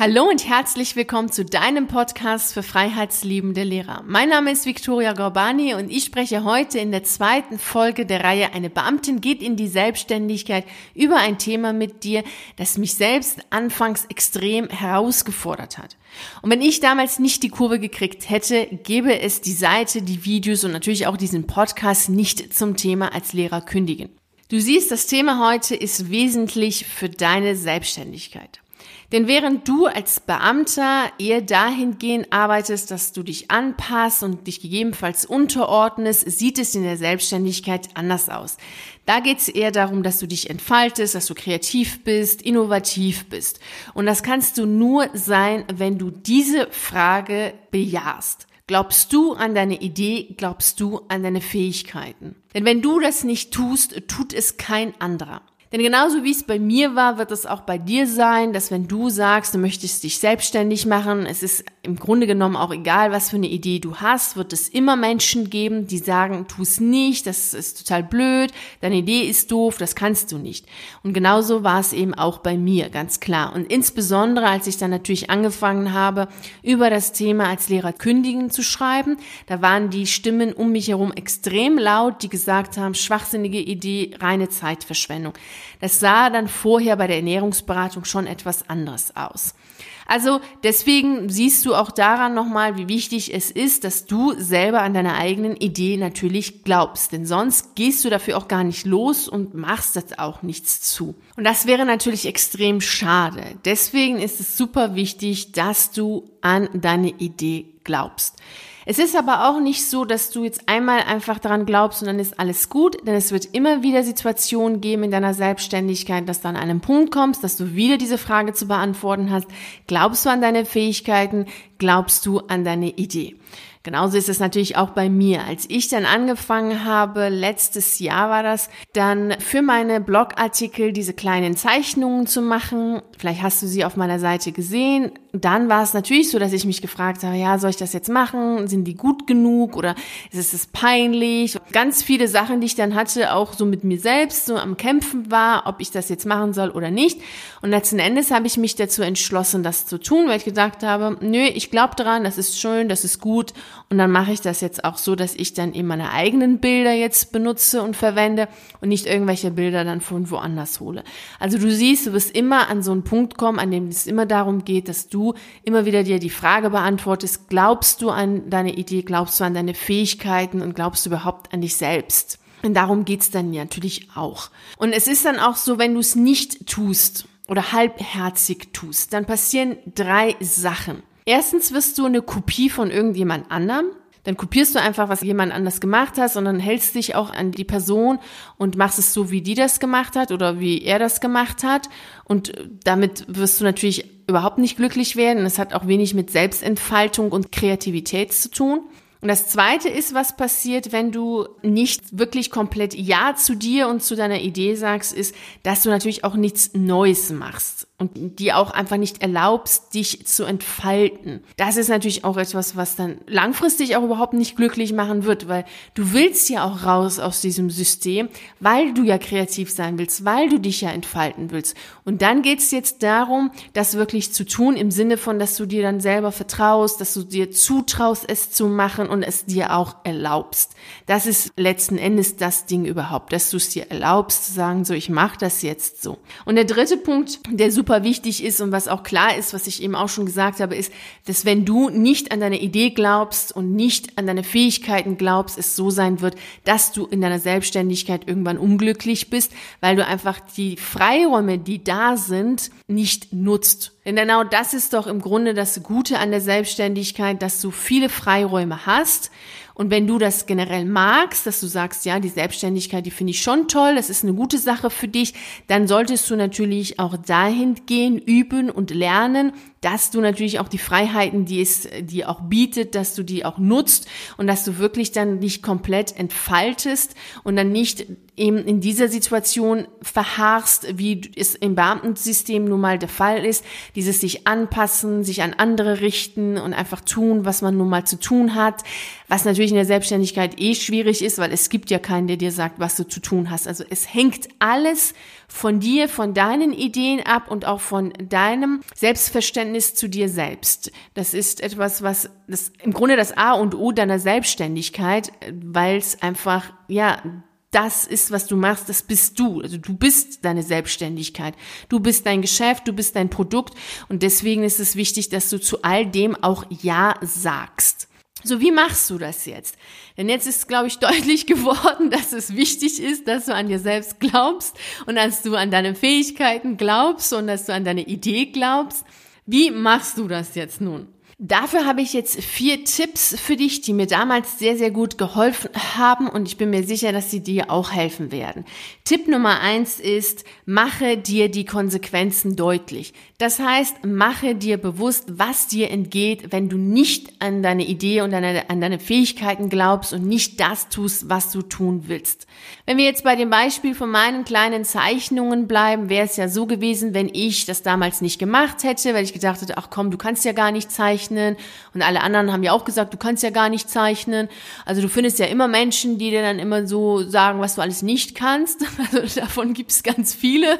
Hallo und herzlich willkommen zu deinem Podcast für freiheitsliebende Lehrer. Mein Name ist Viktoria Gorbani und ich spreche heute in der zweiten Folge der Reihe Eine Beamtin geht in die Selbstständigkeit über ein Thema mit dir, das mich selbst anfangs extrem herausgefordert hat. Und wenn ich damals nicht die Kurve gekriegt hätte, gäbe es die Seite, die Videos und natürlich auch diesen Podcast nicht zum Thema als Lehrer kündigen. Du siehst, das Thema heute ist wesentlich für deine Selbstständigkeit. Denn während du als Beamter eher dahingehend arbeitest, dass du dich anpasst und dich gegebenenfalls unterordnest, sieht es in der Selbstständigkeit anders aus. Da geht es eher darum, dass du dich entfaltest, dass du kreativ bist, innovativ bist. Und das kannst du nur sein, wenn du diese Frage bejahst. Glaubst du an deine Idee? Glaubst du an deine Fähigkeiten? Denn wenn du das nicht tust, tut es kein anderer. Denn genauso wie es bei mir war, wird es auch bei dir sein, dass wenn du sagst, du möchtest dich selbstständig machen, es ist im Grunde genommen auch egal, was für eine Idee du hast, wird es immer Menschen geben, die sagen, tu es nicht, das ist total blöd, deine Idee ist doof, das kannst du nicht. Und genauso war es eben auch bei mir, ganz klar. Und insbesondere, als ich dann natürlich angefangen habe, über das Thema als Lehrer kündigen zu schreiben, da waren die Stimmen um mich herum extrem laut, die gesagt haben, schwachsinnige Idee, reine Zeitverschwendung. Das sah dann vorher bei der Ernährungsberatung schon etwas anders aus. Also deswegen siehst du auch daran nochmal, wie wichtig es ist, dass du selber an deine eigenen Idee natürlich glaubst. Denn sonst gehst du dafür auch gar nicht los und machst das auch nichts zu. Und das wäre natürlich extrem schade. Deswegen ist es super wichtig, dass du an deine Idee glaubst. Es ist aber auch nicht so, dass du jetzt einmal einfach daran glaubst und dann ist alles gut, denn es wird immer wieder Situationen geben in deiner Selbstständigkeit, dass du an einem Punkt kommst, dass du wieder diese Frage zu beantworten hast. Glaubst du an deine Fähigkeiten? Glaubst du an deine Idee? Genauso ist es natürlich auch bei mir. Als ich dann angefangen habe, letztes Jahr war das, dann für meine Blogartikel diese kleinen Zeichnungen zu machen. Vielleicht hast du sie auf meiner Seite gesehen. Dann war es natürlich so, dass ich mich gefragt habe, ja, soll ich das jetzt machen? Sind die gut genug oder ist es peinlich? Ganz viele Sachen, die ich dann hatte, auch so mit mir selbst so am Kämpfen war, ob ich das jetzt machen soll oder nicht. Und letzten Endes habe ich mich dazu entschlossen, das zu tun, weil ich gesagt habe, nö, ich glaube daran, das ist schön, das ist gut und dann mache ich das jetzt auch so, dass ich dann eben meine eigenen Bilder jetzt benutze und verwende und nicht irgendwelche Bilder dann von woanders hole. Also du siehst, du wirst immer an so einen Punkt kommen, an dem es immer darum geht, dass du immer wieder dir die Frage beantwortest, glaubst du an deine Idee, glaubst du an deine Fähigkeiten und glaubst du überhaupt an dich selbst? Und darum geht's dann natürlich auch. Und es ist dann auch so, wenn du es nicht tust oder halbherzig tust, dann passieren drei Sachen. Erstens wirst du eine Kopie von irgendjemand anderem. Dann kopierst du einfach, was jemand anders gemacht hat und dann hältst dich auch an die Person und machst es so, wie die das gemacht hat oder wie er das gemacht hat. Und damit wirst du natürlich überhaupt nicht glücklich werden. Es hat auch wenig mit Selbstentfaltung und Kreativität zu tun. Und das Zweite ist, was passiert, wenn du nicht wirklich komplett Ja zu dir und zu deiner Idee sagst, ist, dass du natürlich auch nichts Neues machst und dir auch einfach nicht erlaubst, dich zu entfalten. Das ist natürlich auch etwas, was dann langfristig auch überhaupt nicht glücklich machen wird, weil du willst ja auch raus aus diesem System, weil du ja kreativ sein willst, weil du dich ja entfalten willst. Und dann geht es jetzt darum, das wirklich zu tun, im Sinne von, dass du dir dann selber vertraust, dass du dir zutraust, es zu machen und es dir auch erlaubst. Das ist letzten Endes das Ding überhaupt, dass du es dir erlaubst zu sagen, so, ich mache das jetzt so. Und der dritte Punkt, der super super wichtig ist und was auch klar ist, was ich eben auch schon gesagt habe, ist, dass wenn du nicht an deine Idee glaubst und nicht an deine Fähigkeiten glaubst, es so sein wird, dass du in deiner Selbstständigkeit irgendwann unglücklich bist, weil du einfach die Freiräume, die da sind, nicht nutzt. Denn genau das ist doch im Grunde das Gute an der Selbstständigkeit, dass du viele Freiräume hast und wenn du das generell magst, dass du sagst, ja, die Selbstständigkeit, die finde ich schon toll, das ist eine gute Sache für dich, dann solltest du natürlich auch dahin gehen, üben und lernen, dass du natürlich auch die Freiheiten, die es dir auch bietet, dass du die auch nutzt und dass du wirklich dann nicht komplett entfaltest und dann nicht eben in dieser Situation verharrst, wie es im Beamtensystem nun mal der Fall ist, dieses sich anpassen, sich an andere richten und einfach tun, was man nun mal zu tun hat, was natürlich in der Selbstständigkeit eh schwierig ist, weil es gibt ja keinen, der dir sagt, was du zu tun hast. Also es hängt alles von dir, von deinen Ideen ab und auch von deinem Selbstverständnis zu dir selbst. Das ist etwas, was das im Grunde das A und O deiner Selbstständigkeit, weil es einfach ja das ist, was du machst, das bist du. Also du bist deine Selbstständigkeit. Du bist dein Geschäft, du bist dein Produkt und deswegen ist es wichtig, dass du zu all dem auch Ja sagst. So, wie machst du das jetzt? Denn jetzt ist, glaube ich, deutlich geworden, dass es wichtig ist, dass du an dir selbst glaubst und dass du an deine Fähigkeiten glaubst und dass du an deine Idee glaubst. Wie machst du das jetzt nun? Dafür habe ich jetzt vier Tipps für dich, die mir damals sehr, sehr gut geholfen haben und ich bin mir sicher, dass sie dir auch helfen werden. Tipp Nummer eins ist, mache dir die Konsequenzen deutlich. Das heißt, mache dir bewusst, was dir entgeht, wenn du nicht an deine Idee und an deine, an deine Fähigkeiten glaubst und nicht das tust, was du tun willst. Wenn wir jetzt bei dem Beispiel von meinen kleinen Zeichnungen bleiben, wäre es ja so gewesen, wenn ich das damals nicht gemacht hätte, weil ich gedacht hätte, ach komm, du kannst ja gar nicht zeichnen zeichnen. Und alle anderen haben ja auch gesagt, du kannst ja gar nicht zeichnen. Also du findest ja immer Menschen, die dir dann immer so sagen, was du alles nicht kannst. Also davon gibt es ganz viele.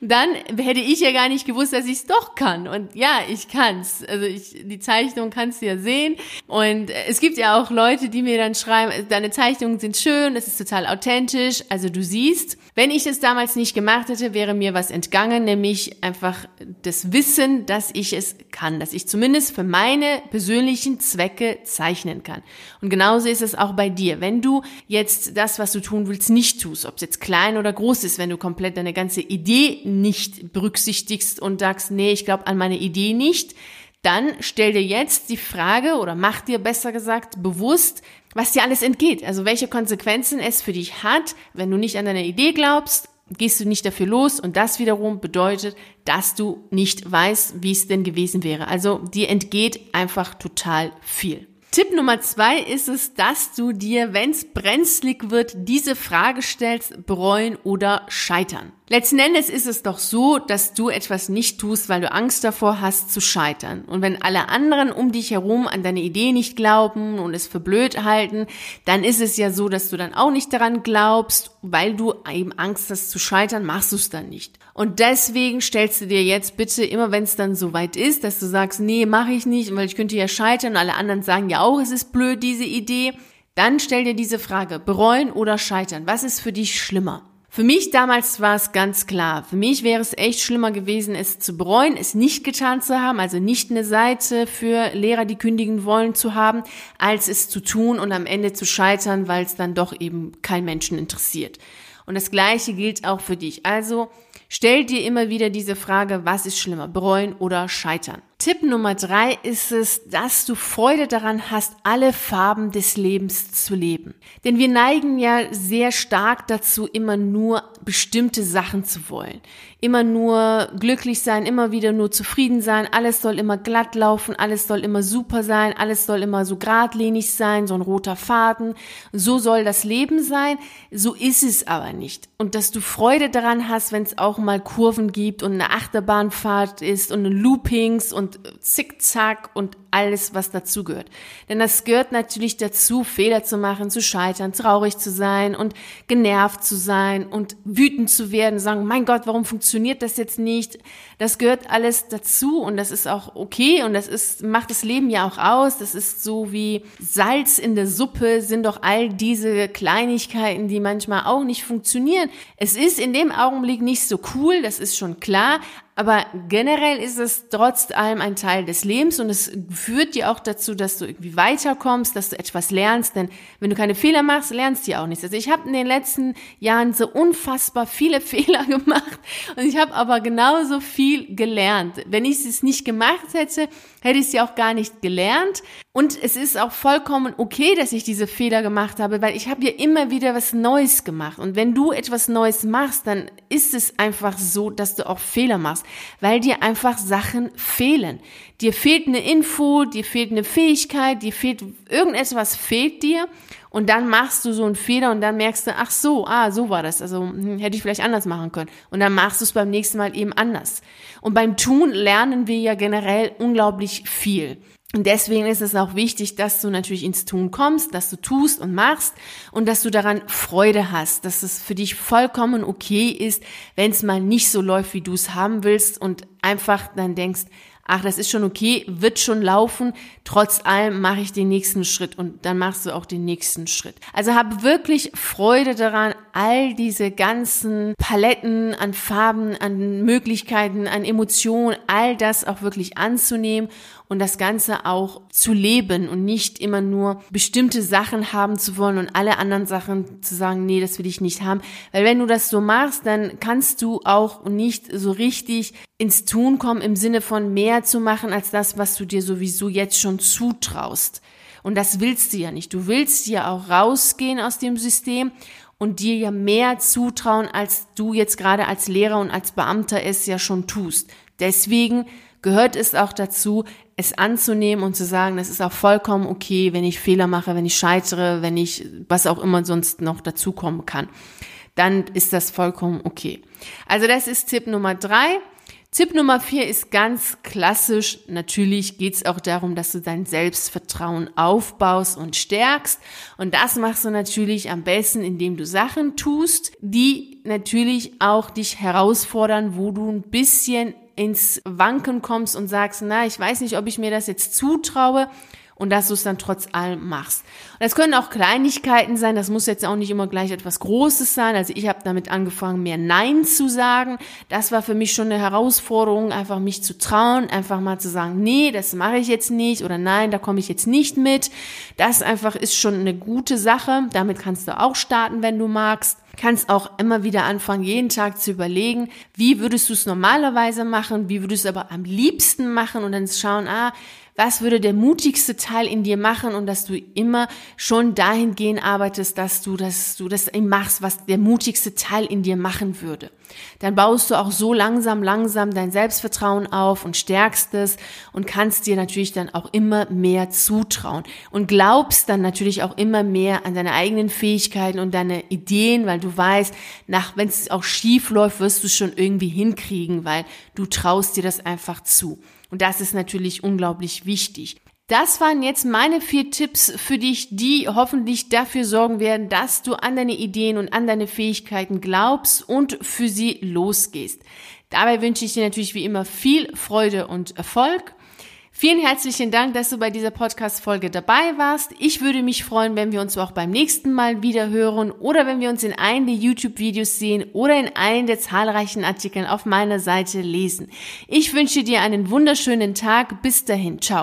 Und dann hätte ich ja gar nicht gewusst, dass ich es doch kann. Und ja, ich kann's. Also ich, die Zeichnung kannst du ja sehen. Und es gibt ja auch Leute, die mir dann schreiben, deine Zeichnungen sind schön, es ist total authentisch. Also du siehst, wenn ich es damals nicht gemacht hätte, wäre mir was entgangen, nämlich einfach das Wissen, dass ich es kann, dass ich zumindest für meine persönlichen Zwecke zeichnen kann. Und genauso ist es auch bei dir. Wenn du jetzt das, was du tun willst, nicht tust, ob es jetzt klein oder groß ist, wenn du komplett deine ganze Idee nicht berücksichtigst und sagst, nee, ich glaube an meine Idee nicht, dann stell dir jetzt die Frage oder mach dir besser gesagt bewusst, was dir alles entgeht. Also welche Konsequenzen es für dich hat, wenn du nicht an deine Idee glaubst, gehst du nicht dafür los und das wiederum bedeutet, dass du nicht weißt, wie es denn gewesen wäre. Also dir entgeht einfach total viel. Tipp Nummer zwei ist es, dass du dir, wenn es brenzlig wird, diese Frage stellst, bereuen oder scheitern. Letzten Endes ist es doch so, dass du etwas nicht tust, weil du Angst davor hast zu scheitern. Und wenn alle anderen um dich herum an deine Idee nicht glauben und es für blöd halten, dann ist es ja so, dass du dann auch nicht daran glaubst, weil du eben Angst hast zu scheitern, machst du es dann nicht. Und deswegen stellst du dir jetzt bitte immer, wenn es dann soweit ist, dass du sagst, nee, mache ich nicht, weil ich könnte ja scheitern und alle anderen sagen ja auch, es ist blöd, diese Idee, dann stell dir diese Frage, bereuen oder scheitern, was ist für dich schlimmer? Für mich damals war es ganz klar. Für mich wäre es echt schlimmer gewesen, es zu bereuen, es nicht getan zu haben, also nicht eine Seite für Lehrer, die kündigen wollen, zu haben, als es zu tun und am Ende zu scheitern, weil es dann doch eben kein Menschen interessiert. Und das Gleiche gilt auch für dich. Also stell dir immer wieder diese Frage, was ist schlimmer, bereuen oder scheitern? Tipp Nummer drei ist es, dass du Freude daran hast, alle Farben des Lebens zu leben. Denn wir neigen ja sehr stark dazu, immer nur bestimmte Sachen zu wollen. Immer nur glücklich sein, immer wieder nur zufrieden sein, alles soll immer glatt laufen, alles soll immer super sein, alles soll immer so geradlinig sein, so ein roter Faden. So soll das Leben sein, so ist es aber nicht. Und dass du Freude daran hast, wenn es auch mal Kurven gibt und eine Achterbahnfahrt ist und Loopings und Zickzack und alles, was dazugehört. Denn das gehört natürlich dazu, Fehler zu machen, zu scheitern, traurig zu sein und genervt zu sein und wütend zu werden, sagen, mein Gott, warum funktioniert das jetzt nicht? Das gehört alles dazu und das ist auch okay und das ist, macht das Leben ja auch aus. Das ist so wie Salz in der Suppe sind doch all diese Kleinigkeiten, die manchmal auch nicht funktionieren. Es ist in dem Augenblick nicht so cool, das ist schon klar, aber generell ist es trotz allem ein Teil des Lebens und es führt dir auch dazu, dass du irgendwie weiterkommst, dass du etwas lernst. Denn wenn du keine Fehler machst, lernst du ja auch nichts. Also ich habe in den letzten Jahren so unfassbar viele Fehler gemacht und ich habe aber genauso viel gelernt. Wenn ich es nicht gemacht hätte, hätte ich es ja auch gar nicht gelernt. Und es ist auch vollkommen okay, dass ich diese Fehler gemacht habe, weil ich habe ja immer wieder was Neues gemacht. Und wenn du etwas Neues machst, dann ist es einfach so, dass du auch Fehler machst, weil dir einfach Sachen fehlen. Dir fehlt eine Info, dir fehlt eine Fähigkeit, dir fehlt irgendetwas fehlt dir. Und dann machst du so einen Fehler und dann merkst du, ach so, ah, so war das. Also hm, hätte ich vielleicht anders machen können. Und dann machst du es beim nächsten Mal eben anders. Und beim Tun lernen wir ja generell unglaublich viel. Und deswegen ist es auch wichtig, dass du natürlich ins Tun kommst, dass du tust und machst und dass du daran Freude hast, dass es für dich vollkommen okay ist, wenn es mal nicht so läuft, wie du es haben willst und einfach dann denkst, ach, das ist schon okay, wird schon laufen, trotz allem mache ich den nächsten Schritt und dann machst du auch den nächsten Schritt. Also hab wirklich Freude daran, all diese ganzen Paletten an Farben, an Möglichkeiten, an Emotionen, all das auch wirklich anzunehmen und das Ganze auch zu leben und nicht immer nur bestimmte Sachen haben zu wollen und alle anderen Sachen zu sagen, nee, das will ich nicht haben. Weil wenn du das so machst, dann kannst du auch nicht so richtig ins Tun kommen im Sinne von mehr zu machen als das, was du dir sowieso jetzt schon zutraust. Und das willst du ja nicht. Du willst ja auch rausgehen aus dem System und dir ja mehr zutrauen, als du jetzt gerade als Lehrer und als Beamter es ja schon tust. Deswegen gehört es auch dazu, es anzunehmen und zu sagen, das ist auch vollkommen okay, wenn ich Fehler mache, wenn ich scheitere, wenn ich was auch immer sonst noch dazukommen kann. Dann ist das vollkommen okay. Also das ist Tipp Nummer drei. Tipp Nummer vier ist ganz klassisch. Natürlich geht es auch darum, dass du dein Selbstvertrauen aufbaust und stärkst. Und das machst du natürlich am besten, indem du Sachen tust, die natürlich auch dich herausfordern, wo du ein bisschen ins Wanken kommst und sagst, na, ich weiß nicht, ob ich mir das jetzt zutraue und dass du es dann trotz allem machst. Und das können auch Kleinigkeiten sein, das muss jetzt auch nicht immer gleich etwas Großes sein. Also ich habe damit angefangen, mehr Nein zu sagen. Das war für mich schon eine Herausforderung, einfach mich zu trauen, einfach mal zu sagen, nee, das mache ich jetzt nicht oder nein, da komme ich jetzt nicht mit. Das einfach ist schon eine gute Sache. Damit kannst du auch starten, wenn du magst kannst auch immer wieder anfangen, jeden Tag zu überlegen, wie würdest du es normalerweise machen, wie würdest du es aber am liebsten machen und dann schauen, ah, was würde der mutigste Teil in dir machen und dass du immer schon dahingehend arbeitest, dass du, dass du das machst, was der mutigste Teil in dir machen würde. Dann baust du auch so langsam, langsam dein Selbstvertrauen auf und stärkst es und kannst dir natürlich dann auch immer mehr zutrauen und glaubst dann natürlich auch immer mehr an deine eigenen Fähigkeiten und deine Ideen, weil du weißt, nach, wenn es auch schief läuft, wirst du es schon irgendwie hinkriegen, weil du traust dir das einfach zu. Und das ist natürlich unglaublich wichtig. Das waren jetzt meine vier Tipps für dich, die hoffentlich dafür sorgen werden, dass du an deine Ideen und an deine Fähigkeiten glaubst und für sie losgehst. Dabei wünsche ich dir natürlich wie immer viel Freude und Erfolg. Vielen herzlichen Dank, dass du bei dieser Podcast-Folge dabei warst. Ich würde mich freuen, wenn wir uns auch beim nächsten Mal wieder hören oder wenn wir uns in einem der YouTube-Videos sehen oder in einem der zahlreichen Artikeln auf meiner Seite lesen. Ich wünsche dir einen wunderschönen Tag. Bis dahin. Ciao.